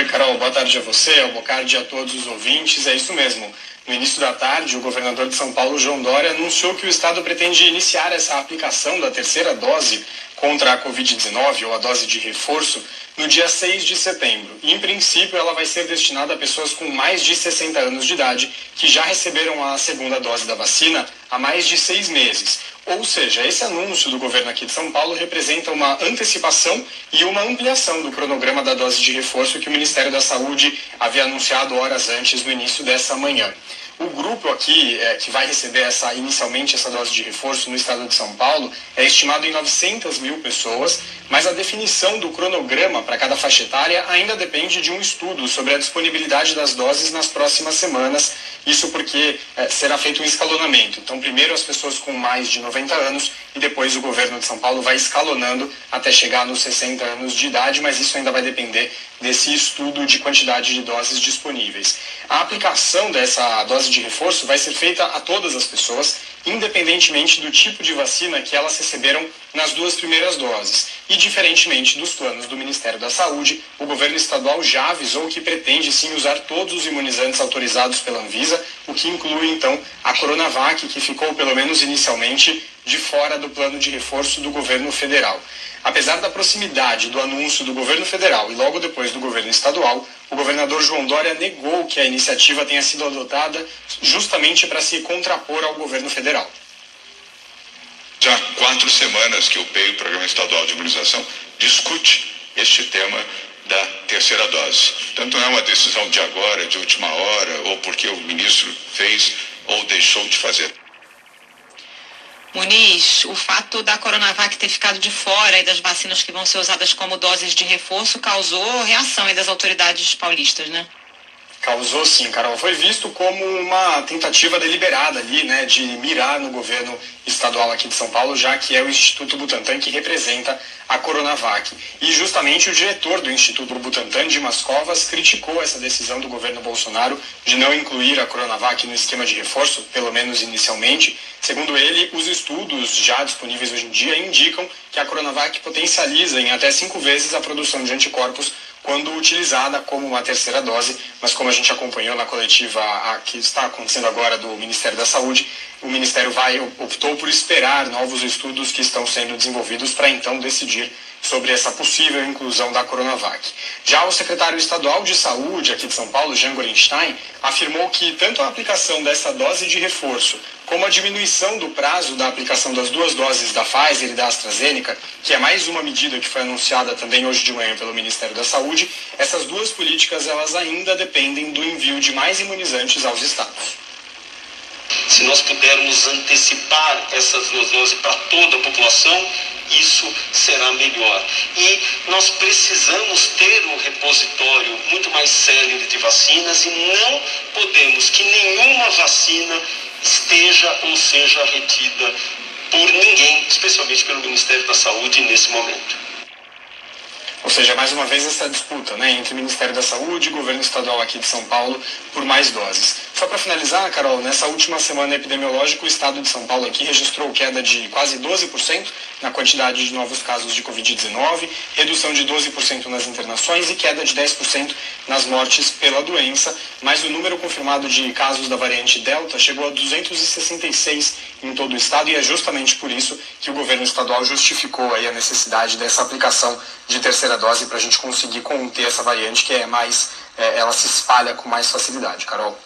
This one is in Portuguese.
Oi, Carol, boa tarde a você, boa tarde a todos os ouvintes. É isso mesmo. No início da tarde, o governador de São Paulo, João Dória, anunciou que o estado pretende iniciar essa aplicação da terceira dose contra a Covid-19 ou a dose de reforço no dia 6 de setembro. E, em princípio, ela vai ser destinada a pessoas com mais de 60 anos de idade que já receberam a segunda dose da vacina há mais de seis meses. Ou seja, esse anúncio do governo aqui de São Paulo representa uma antecipação e uma ampliação do cronograma da dose de reforço que o Ministério da Saúde havia anunciado horas antes no início dessa manhã. O grupo aqui é, que vai receber essa inicialmente essa dose de reforço no estado de São Paulo é estimado em 900 mil pessoas, mas a definição do cronograma para cada faixa etária ainda depende de um estudo sobre a disponibilidade das doses nas próximas semanas. Isso porque é, será feito um escalonamento. Então, primeiro as pessoas com mais de 90 anos e depois o governo de São Paulo vai escalonando até chegar nos 60 anos de idade, mas isso ainda vai depender desse estudo de quantidade de doses disponíveis. A aplicação dessa dose de reforço vai ser feita a todas as pessoas, independentemente do tipo de vacina que elas receberam nas duas primeiras doses. E diferentemente dos planos do Ministério da Saúde, o governo estadual já avisou que pretende sim usar todos os imunizantes autorizados pela Anvisa, o que inclui então a Coronavac, que ficou pelo menos inicialmente de fora do plano de reforço do governo federal. Apesar da proximidade do anúncio do governo federal e logo depois do governo estadual, o governador João Dória negou que a iniciativa tenha sido adotada justamente para se contrapor ao governo federal. Já há quatro semanas que o PEI, o Programa Estadual de Imunização, discute este tema da terceira dose. Tanto não é uma decisão de agora, de última hora, ou porque o ministro fez ou deixou de fazer. Muniz, o fato da Coronavac ter ficado de fora e das vacinas que vão ser usadas como doses de reforço causou reação das autoridades paulistas, né? Causou sim, Carol. Foi visto como uma tentativa deliberada ali, né, de mirar no governo estadual aqui de São Paulo, já que é o Instituto Butantan que representa a Coronavac. E justamente o diretor do Instituto Butantan, Dimas Covas, criticou essa decisão do governo Bolsonaro de não incluir a Coronavac no esquema de reforço, pelo menos inicialmente. Segundo ele, os estudos já disponíveis hoje em dia indicam que a Coronavac potencializa em até cinco vezes a produção de anticorpos quando utilizada como uma terceira dose, mas como a gente acompanhou na coletiva a, que está acontecendo agora do Ministério da Saúde, o Ministério vai optou por esperar novos estudos que estão sendo desenvolvidos para então decidir sobre essa possível inclusão da Coronavac. Já o secretário estadual de Saúde aqui de São Paulo, Jean Gorenstein, afirmou que tanto a aplicação dessa dose de reforço como a diminuição do prazo da aplicação das duas doses da Pfizer e da AstraZeneca, que é mais uma medida que foi anunciada também hoje de manhã pelo Ministério da Saúde, essas duas políticas elas ainda dependem do envio de mais imunizantes aos estados. Se nós pudermos antecipar essas duas doses para toda a população, isso será melhor. E nós precisamos ter um repositório muito mais célere de vacinas e não podemos que nenhuma vacina esteja ou seja retida por ninguém, especialmente pelo Ministério da Saúde nesse momento. Ou seja, mais uma vez essa disputa né, entre o Ministério da Saúde e o governo estadual aqui de São Paulo por mais doses. Só para finalizar, Carol, nessa última semana epidemiológica, o estado de São Paulo aqui registrou queda de quase 12% na quantidade de novos casos de Covid-19, redução de 12% nas internações e queda de 10% nas mortes pela doença, mas o número confirmado de casos da variante Delta chegou a 266 em todo o estado e é justamente por isso que o governo estadual justificou aí a necessidade dessa aplicação de terceira dose para a gente conseguir conter essa variante que é mais, é, ela se espalha com mais facilidade, Carol.